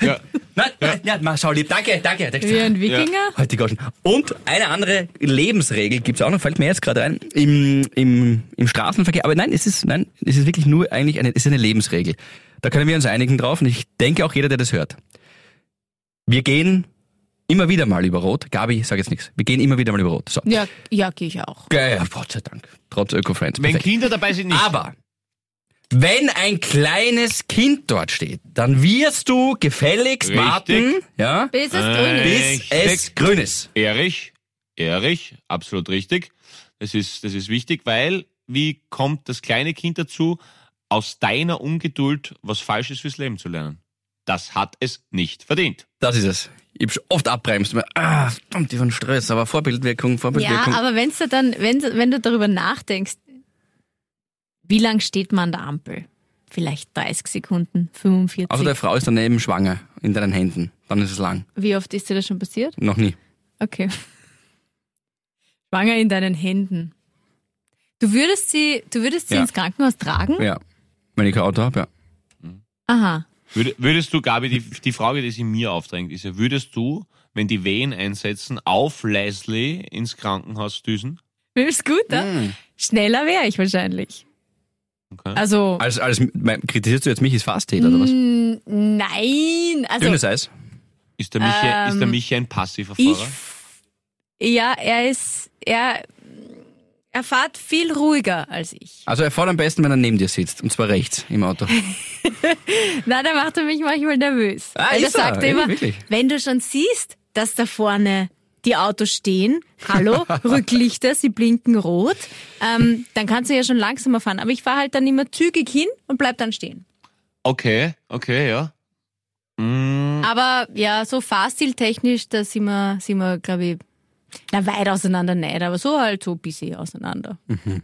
ja. Nein, nein, nein, mach, schau lieb, danke, danke. Wie ein Wikinger? Heute ja. Halt und eine andere Lebensregel gibt's auch noch, fällt mir jetzt gerade ein, im, im, im Straßenverkehr. Aber nein, es ist, nein, es ist wirklich nur eigentlich eine, es ist eine Lebensregel. Da können wir uns einigen drauf und ich denke auch jeder, der das hört. Wir gehen immer wieder mal über Rot. Gabi, sag jetzt nichts. Wir gehen immer wieder mal über Rot. So. Ja, ja, gehe ich auch. Geil, Gott sei Dank. Trotz Öko-Friends. Wenn Perfekt. Kinder dabei sind, nicht. Aber wenn ein kleines Kind dort steht, dann wirst du gefälligst Richtig. warten, ja, Bis es Äh, grün ist. bis Richtig. es grün ist. Erich, Erich, absolut richtig. Das ist, das ist wichtig, weil wie kommt das kleine Kind dazu, aus deiner Ungeduld was Falsches fürs Leben zu lernen? Das hat es nicht verdient. Das ist es. Ich hab schon oft abbremst. mir, Ah, verdammt, die von Stress, aber Vorbildwirkung, Ja, Vorbildwirkung. aber wenn's da dann, wenn, wenn du darüber nachdenkst, wie lang steht man an der Ampel? Vielleicht 30 Sekunden, 45. Außer der Frau ist daneben schwanger in deinen Händen. Dann ist es lang. wie oft ist dir das schon passiert? Noch nie. Okay. (laughs) Schwanger in deinen Händen. Du würdest sie, du würdest sie Ja. ins Krankenhaus tragen? Ja. Wenn ich kein Auto habe, ja. Aha. Würd- Würdest du, Gabi, die, die Frage, die sie mir aufdrängt, ist ja, würdest du, wenn die Wehen einsetzen, auf Leslie ins Krankenhaus düsen? Mit dem Scooter? Hm. Schneller wäre ich wahrscheinlich. Okay. Also, Als, als, kritisierst du jetzt mich als Fasttäter oder was? mm, nein. Also, Dünnes Eis. Ist der Michi, ist der Ähm, Michi ein passiver ich, Fahrer? ja, er ist, er, er fährt viel ruhiger als ich. Also er fährt am besten, wenn er neben dir sitzt. Und zwar rechts im Auto. (laughs) Na, da macht er mich manchmal nervös. Ah, Weil er ist er? sagt Ja, immer, wirklich? wenn du schon siehst, dass da vorne die Autos stehen, hallo, (laughs) Rücklichter, sie blinken rot, ähm, dann kannst du ja schon langsamer fahren. Aber ich fahre halt dann immer zügig hin und bleib dann stehen. Okay, okay, ja. Mm, Aber ja, so fahrstiltechnisch, da sind wir, sind wir glaube ich, na weit auseinander nicht, aber so halt so ein bisschen auseinander.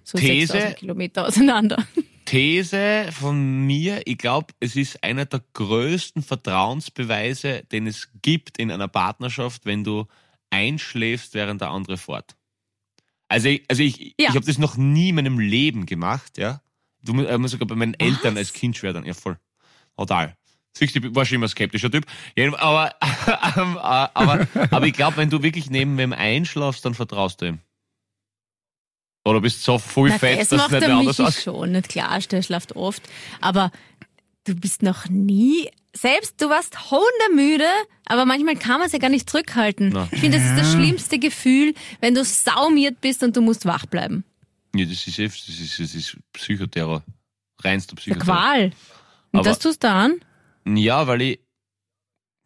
So These? 6000 Kilometer auseinander. (laughs) These von mir, ich glaube, es ist einer der größten Vertrauensbeweise, den es gibt in einer Partnerschaft, wenn du einschläfst, während der andere fährt. Also ich, also ich, Ja. ich habe das noch nie in meinem Leben gemacht, ja. Du äh, sogar bei meinen Eltern Was? als Kind schwer dann, ja voll. Total. Siehst du, ich war schon immer ein skeptischer Typ. Aber, (laughs) aber, aber ich glaube, wenn du wirklich neben wem einschlafst, dann vertraust du ihm. Oder bist so voll Na, fett, das dass es macht nicht der mehr anders aussieht. schon, nicht klar, der schlaft oft. Aber du bist noch nie, selbst du warst hundemüde, aber manchmal kann man es ja gar nicht zurückhalten. Na. Ich finde, das ist das schlimmste Gefühl, wenn du saumiert bist und du musst wach bleiben. Ja, das ist, eh- das ist, das ist Psychoterror. Reinster Der Psychoterror. Qual. Und Aber- das tust du an? Ja, weil ich,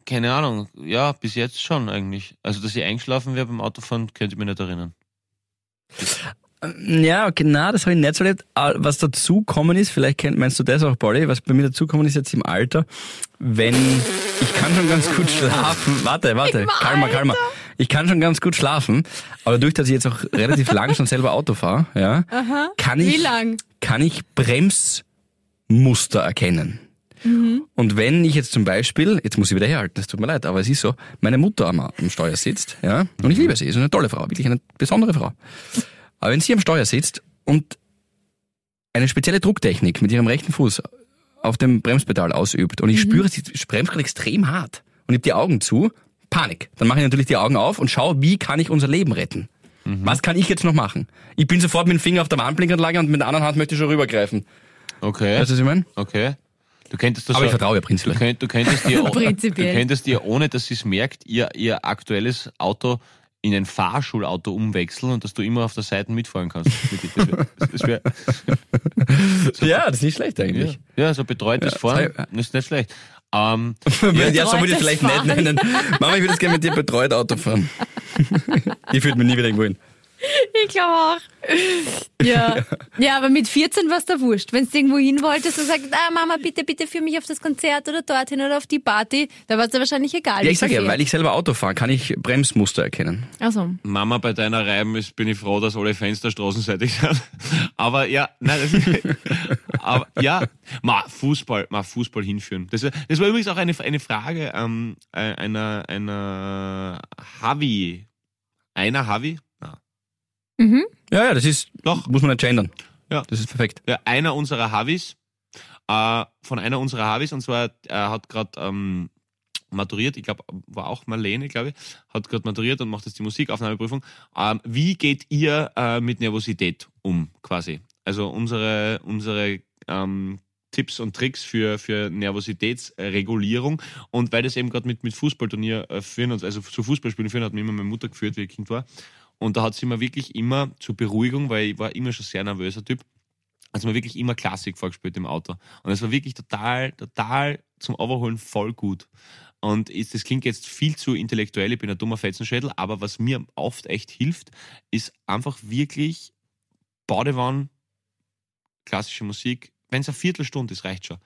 keine Ahnung, ja, bis jetzt schon eigentlich. Also, dass ich eingeschlafen wäre beim Autofahren, könnte ich mich nicht erinnern. Ja, okay, na, das habe ich nicht so erlebt. Aber Was dazu kommen ist, vielleicht kennt, meinst du das auch, Polly, was bei mir dazu kommen ist jetzt im Alter, wenn, ich kann schon ganz gut schlafen, warte, warte, Im kalmer, kalmer. Ich kann schon ganz gut schlafen, aber dadurch, dass ich jetzt auch relativ lang schon selber Auto fahre, ja, kann ich, Wie lang? kann ich Bremsmuster erkennen. Und wenn ich jetzt zum Beispiel, jetzt muss ich wieder herhalten, das tut mir leid, aber es ist so, meine Mutter am, am Steuer sitzt, ja, und ich liebe sie, ist eine tolle Frau, wirklich eine besondere Frau. Aber wenn sie am Steuer sitzt und eine spezielle Drucktechnik mit ihrem rechten Fuß auf dem Bremspedal ausübt und ich spüre, sie bremst gerade extrem hart und ich habe die Augen zu, Panik. Dann mache ich natürlich die Augen auf und schaue, wie kann ich unser Leben retten? Was kann ich jetzt noch machen? Ich bin sofort mit dem Finger auf der Warnblinkanlage und mit der anderen Hand möchte ich schon rübergreifen. Okay. Weißt du, was ich meine? Okay. Du könntest das Aber ich vertraue ihr Du, prinzipiell. könnt, du, könntest (laughs) dir, du Prinzipiell. könntest dir, ohne dass sie es merkt, ihr, ihr aktuelles Auto in ein Fahrschulauto umwechseln und dass du immer auf der Seite mitfahren kannst. Das wär, das wär, (laughs) Ja, das ist nicht schlecht ja, eigentlich. ja, so betreutes Ja, Fahren ist nicht schlecht. Ähm, (laughs) Ja, ja so würde ich vielleicht nicht Fahren. nennen. Mama, ich würde es gerne mit dir betreut Auto fahren. ich führt mich nie wieder irgendwo hin. Ich glaube auch. Ja. Ja, aber mit 14 war es da wurscht. Wenn du irgendwo hin wolltest und sagst, ah, Mama, bitte, bitte führ mich auf das Konzert oder dorthin oder auf die Party, da war es dir wahrscheinlich egal. Ja, ich sage ja, weil ich selber Auto fahre, kann ich Bremsmuster erkennen. Also, Mama, bei deiner Reiben ist, bin ich froh, dass alle Fenster straßenseitig sind. (laughs) Aber ja, nein, das ist, (laughs) aber ja, ma, Fußball, ma, Fußball hinführen. Das, das war übrigens auch eine, eine Frage ähm, äh, einer, einer Havi. Einer Havi? Na, mhm. Ja, ja, das ist, Doch. muss man nicht gendern. Ja. Das ist perfekt. Ja, einer unserer Havis, äh, von einer unserer Havis, und zwar, er hat gerade ähm, maturiert, ich glaube, war auch Marlene, glaube ich, hat gerade maturiert und macht jetzt die Musikaufnahmeprüfung. Ähm, wie geht ihr äh, mit Nervosität um, quasi? Also unsere, unsere ähm, Tipps und Tricks für, für Nervositätsregulierung. Und weil das eben gerade mit, mit Fußballturnier äh, führen, also zu Fußballspielen führen, hat mir immer meine Mutter geführt, wie ich Kind war. Und da hat sie mir wirklich immer zur Beruhigung, weil ich war immer schon sehr nervöser Typ, also mir wirklich immer Klassik vorgespielt im Auto. Und es war wirklich total, total zum Overholen voll gut. Und ist, das klingt jetzt viel zu intellektuell, ich bin ein dummer Fetzenschädel, aber was mir oft echt hilft, ist einfach wirklich Badewanne, klassische Musik. Wenn es eine Viertelstunde ist, reicht schon.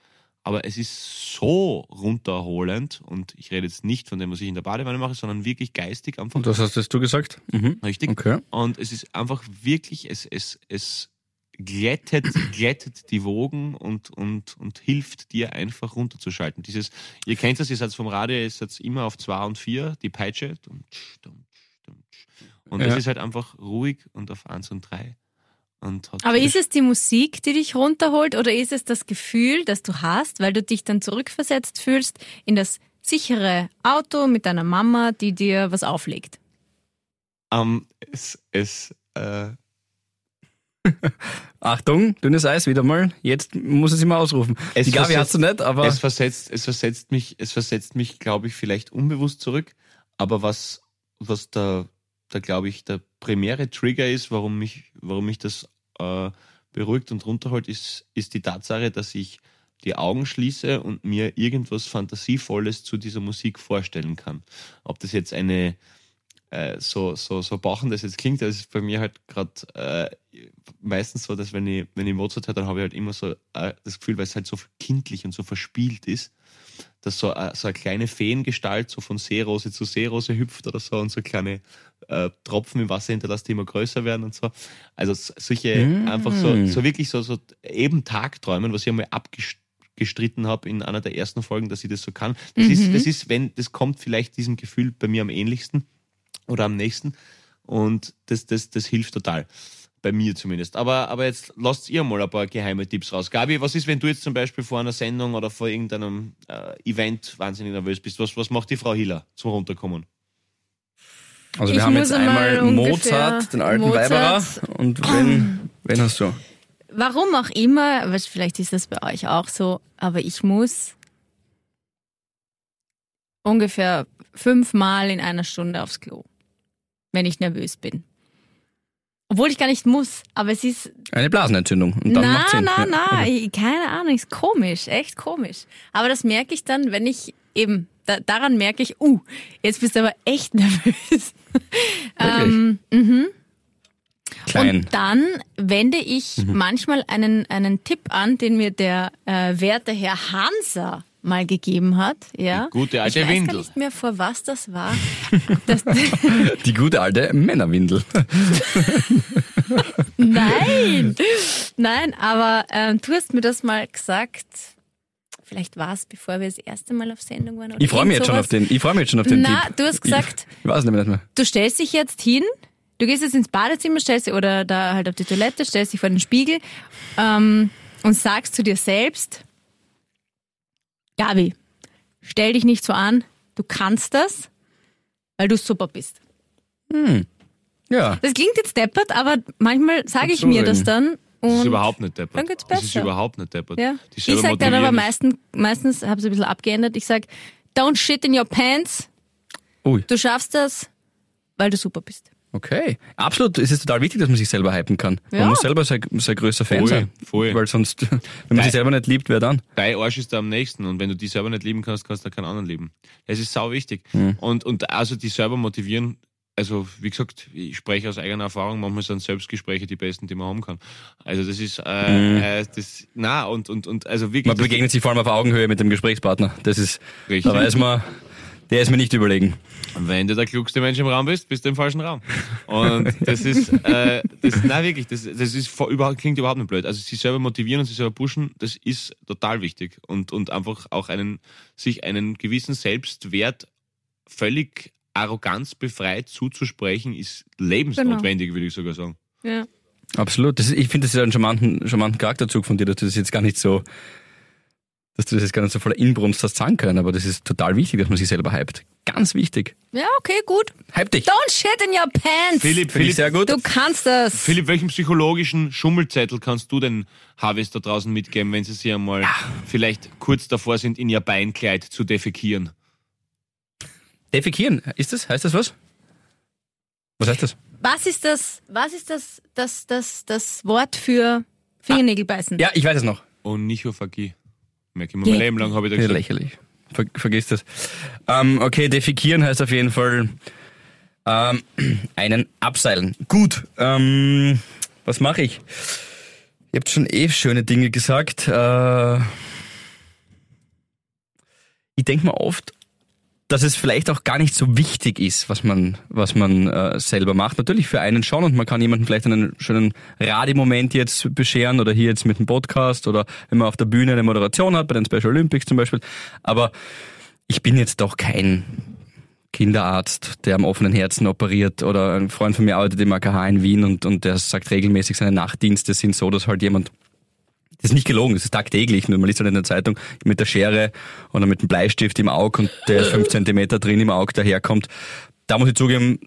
Aber es ist so runterholend und ich rede jetzt nicht von dem, was ich in der Badewanne mache, sondern wirklich geistig einfach. Und das hast du gesagt? Mhm. Richtig. Okay. Und es ist einfach wirklich, es, es, es glättet, (clears throat) glättet die Wogen und, und, und hilft dir einfach runterzuschalten. Dieses, ihr kennt das, ihr seid vom Radio, ihr seid immer auf 2 und 4, die Peitsche. Und Ja. es ist halt einfach ruhig und auf 1 und 3. Und hat Aber ist es die Musik, die dich runterholt oder ist es das Gefühl, das du hast, weil du dich dann zurückversetzt fühlst in das sichere Auto mit deiner Mama, die dir was auflegt? Ähm, es, es, äh, (laughs) Achtung, dünnes Eis wieder mal. Jetzt muss es immer ausrufen. Es Die Gabi versetzt- hast du nicht, aber es versetzt, es versetzt mich, es versetzt mich, glaube ich, vielleicht unbewusst zurück. Aber was, was da, da glaube ich, der primäre Trigger ist, warum mich, warum mich das äh, beruhigt und runterholt, ist, ist die Tatsache, dass ich die Augen schließe und mir irgendwas Fantasievolles zu dieser Musik vorstellen kann. Ob das jetzt eine äh, so, so, so bauchen das jetzt klingt, das ist bei mir halt gerade äh, meistens so, dass wenn ich, wenn ich Mozart höre, dann habe ich halt immer so äh, das Gefühl, weil es halt so kindlich und so verspielt ist, dass so, äh, so eine kleine Feengestalt so von Seerose zu Seerose hüpft oder so und so kleine äh, Tropfen im Wasser hinterlässt, die immer größer werden und so. Also solche Mm. einfach so, so wirklich so, so eben Tagträumen, was ich einmal abgestritten habe in einer der ersten Folgen, dass ich das so kann. Das ist, das ist, wenn, das kommt vielleicht diesem Gefühl bei mir am ähnlichsten oder am nächsten. Und das, das, das hilft total. Bei mir zumindest. Aber, aber jetzt lasst ihr mal ein paar geheime Tipps raus. Gabi, was ist, wenn du jetzt zum Beispiel vor einer Sendung oder vor irgendeinem äh, Event wahnsinnig nervös bist? Was, was macht die Frau Hiller zum Runterkommen? also wir Ich haben muss jetzt einmal Mozart, den alten Mozart. Weiberer. Und wen, wen hast du? Warum auch immer, was- vielleicht ist das bei euch auch so, aber ich muss ungefähr fünfmal in einer Stunde aufs Klo, wenn ich nervös bin. Obwohl ich gar nicht muss, aber es ist Eine Blasenentzündung. Und dann na, Sinn. na, na, keine Ahnung, ist komisch, echt komisch. Aber das merke ich dann, wenn ich eben, da, daran merke ich, uh, jetzt bist du aber echt (laughs) nervös. ähm, mhm. Klein. Und dann wende ich Mhm. manchmal einen, einen Tipp an, den mir der äh, werte Herr Hanser mal gegeben hat. Ja. Die gute alte ich weiß Windel. gar nicht mehr, vor was das war. (laughs) das, (laughs) Die gute alte Männerwindel. (laughs) nein, nein, aber ähm, du hast mir das mal gesagt. Vielleicht war es, bevor wir das erste Mal auf Sendung waren. Oder Ich freue mich jetzt schon auf den, ich freue mich jetzt schon auf den Na, Tipp. du hast gesagt, Ich weiß nämlich nicht mehr. du stellst dich jetzt hin, du gehst jetzt ins Badezimmer, stellst dich oder da halt auf die Toilette, stellst dich vor den Spiegel ähm, und sagst zu dir selbst, Gabi, stell dich nicht so an, du kannst das, weil du super bist. Ja. Das klingt jetzt deppert, aber manchmal sage ich so mir reden. das dann. Das ist Und überhaupt nicht deppert. dann geht's Das ist besser. überhaupt nicht deppert. ja. Ich sage dann aber meistens, meistens habe ich ein bisschen abgeändert, ich sage, don't shit in your pants, Ui. du schaffst das, weil du super bist. Okay. Absolut. Es ist total wichtig, dass man sich selber hypen kann. Ja. Man muss selber sein, sein größter Fan Voll, sein. voll. Weil sonst, (laughs) wenn man Nein. sich selber nicht liebt, wer dann? Dein Arsch ist da am nächsten und wenn du die selber nicht lieben kannst, kannst du keinen anderen lieben. Es ist sau wichtig. Mhm. Und, und also die selber motivieren, also wie gesagt, ich spreche aus eigener Erfahrung, manchmal sind Selbstgespräche die besten, die man haben kann. Also das ist, äh, äh, das, na und, und, und, also wirklich. Mhm. Man das- begegnet sich vor allem auf Augenhöhe mit dem Gesprächspartner. Das ist, Richtig. da weiß man, der ist mir nicht überlegen. Wenn du der klugste Mensch im Raum bist, bist du im falschen Raum. Und das ist, äh, das, nein, wirklich, das, das ist vor, überhaupt, klingt überhaupt nicht blöd. Also, sich selber motivieren und sich selber pushen, das ist total wichtig. Und, und einfach auch einen, sich einen gewissen Selbstwert völlig arroganzbefreit zuzusprechen, ist lebensnotwendig, würde ich sogar sagen. Ja. Absolut. Das ist, ich finde, das ist ein charmanten, charmanten Charakterzug von dir, dass du das jetzt gar nicht so, dass du das jetzt gar nicht so voller Inbrunst hast sagen können, aber das ist total wichtig, dass man sich selber hypt. Ganz wichtig. Ja, okay, gut. Hype dich. Don't shit in your pants. Philipp, Philipp, sehr gut. Du kannst das. Philipp, welchen psychologischen Schummelzettel kannst du den Harveys da draußen mitgeben, wenn sie sich einmal vielleicht kurz davor sind, in ihr Beinkleid zu defekieren? Defekieren, ist das? Heißt das was? Was heißt das? Was ist das, was ist das, das, das, das Wort für Fingernägel beißen? Ja, ich weiß es noch. Onychophagie. Ich Ja. mein Leben lang, habe ich da gesagt. lächerlich. Ver vergiss das. Ähm, okay, defekieren heißt auf jeden Fall ähm, (clears throat) einen abseilen. Gut. Ähm, was mache ich? Ihr habt schon eh schöne Dinge gesagt. Äh, ich denke mir oft, dass es vielleicht auch gar nicht so wichtig ist, was man, was man äh, selber macht. Natürlich für einen schon und man kann jemanden vielleicht einen schönen Radimoment jetzt bescheren oder hier jetzt mit dem Podcast oder wenn man auf der Bühne eine Moderation hat, bei den Special Olympics zum Beispiel. Aber ich bin jetzt doch kein Kinderarzt, der am offenen Herzen operiert oder ein Freund von mir arbeitet im AKH in Wien und, und der sagt regelmäßig, seine Nachtdienste sind so, dass halt jemand das ist nicht gelogen, das ist tagtäglich. Man liest halt in der Zeitung mit der Schere oder mit dem Bleistift im Auge und der ist fünf (laughs) Zentimeter drin im Auge daherkommt. Da muss ich zugeben,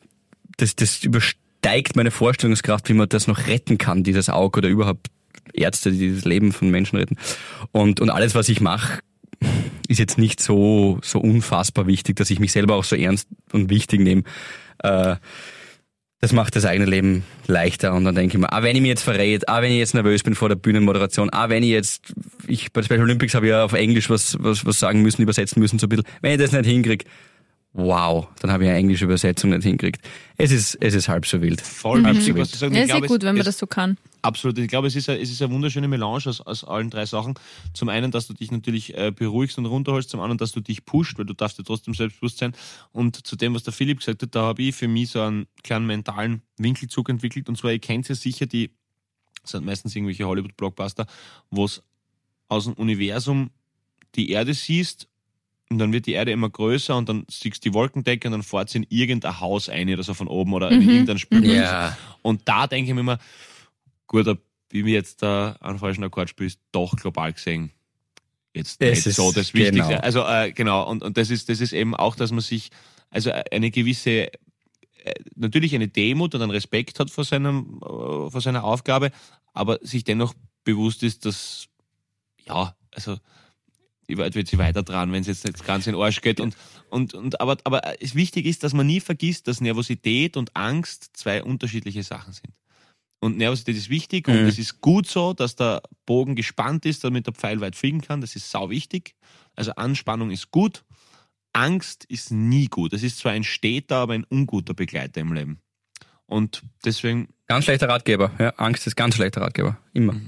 das, das übersteigt meine Vorstellungskraft, wie man das noch retten kann, dieses Auge oder überhaupt Ärzte, die das Leben von Menschen retten. Und, und alles, was ich mache, ist jetzt nicht so, so unfassbar wichtig, dass ich mich selber auch so ernst und wichtig nehme. Äh, das macht das eigene Leben leichter. Und dann denke ich mir, ah, wenn ich mir jetzt verrät, ah, wenn ich jetzt nervös bin vor der Bühnenmoderation, ah, wenn ich jetzt, ich bei Special Olympics habe ich ja auf Englisch was, was, was sagen müssen, übersetzen müssen so ein bisschen, wenn ich das nicht hinkriege, wow, dann habe ich eine englische Übersetzung nicht hinkriegt. Es ist, es ist halb so wild. Voll halb wichtig, so wild. du sagst. Ja, Ich ist glaube, gut, es- wenn man es- das so kann. Absolut. Ich glaube, es ist, eine, es ist eine wunderschöne Melange aus, aus allen drei Sachen. Zum einen, dass du dich natürlich äh, beruhigst und runterholst, zum anderen, dass du dich pusht, weil du darfst ja trotzdem selbstbewusst sein. Und zu dem, was der Philipp gesagt hat, da habe ich für mich so einen kleinen mentalen Winkelzug entwickelt. Und zwar, ihr kennt ja sicher die, das sind meistens irgendwelche Hollywood-Blockbuster, wo es aus dem Universum die Erde siehst und dann wird die Erde immer größer und dann siehst du die Wolkendecke und dann fährt sie in irgendein Haus ein oder so von oben oder in Mhm. irgendein Spiel. Ja. Und da denke ich mir immer, gut, ob ich mir jetzt da einen falschen Akkord spiele, ist doch global gesehen jetzt nicht ist- so das Wichtigste. genau. Also äh, genau, und, und das ist das ist eben auch, dass man sich also eine gewisse äh, natürlich eine Demut und einen Respekt hat vor seinem äh, vor seiner Aufgabe, aber sich dennoch bewusst ist, dass ja, also Welt wird sich weiter dran, wenn es jetzt nicht ganz in den Arsch geht. Und, und, und, aber, aber es wichtig ist, dass man nie vergisst, dass Nervosität und Angst zwei unterschiedliche Sachen sind. Und Nervosität ist wichtig und Mhm. es ist gut so, dass der Bogen gespannt ist, damit der Pfeil weit fliegen kann. Das ist sau wichtig. Also Anspannung ist gut. Angst ist nie gut. Es ist zwar ein steter, aber ein unguter Begleiter im Leben. Und deswegen Ganz schlechter Ratgeber. Ja, Angst ist ganz schlechter Ratgeber. Immer.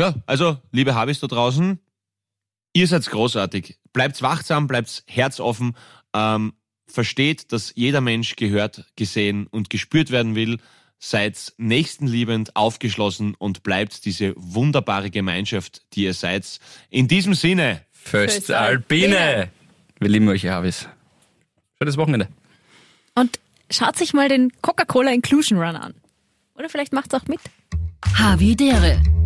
Ja, also, liebe Habis da draußen, ihr seid großartig. Bleibt wachsam, bleibt herzoffen, ähm, versteht, dass jeder Mensch gehört, gesehen und gespürt werden will. Seid nächstenliebend, aufgeschlossen und bleibt diese wunderbare Gemeinschaft, die ihr seid. In diesem Sinne, Föst Alpine. Wir lieben euch, ihr Havis. Schönes Wochenende. Und schaut sich mal den Coca-Cola Inclusion Run an. Oder vielleicht macht's auch mit. Havidere.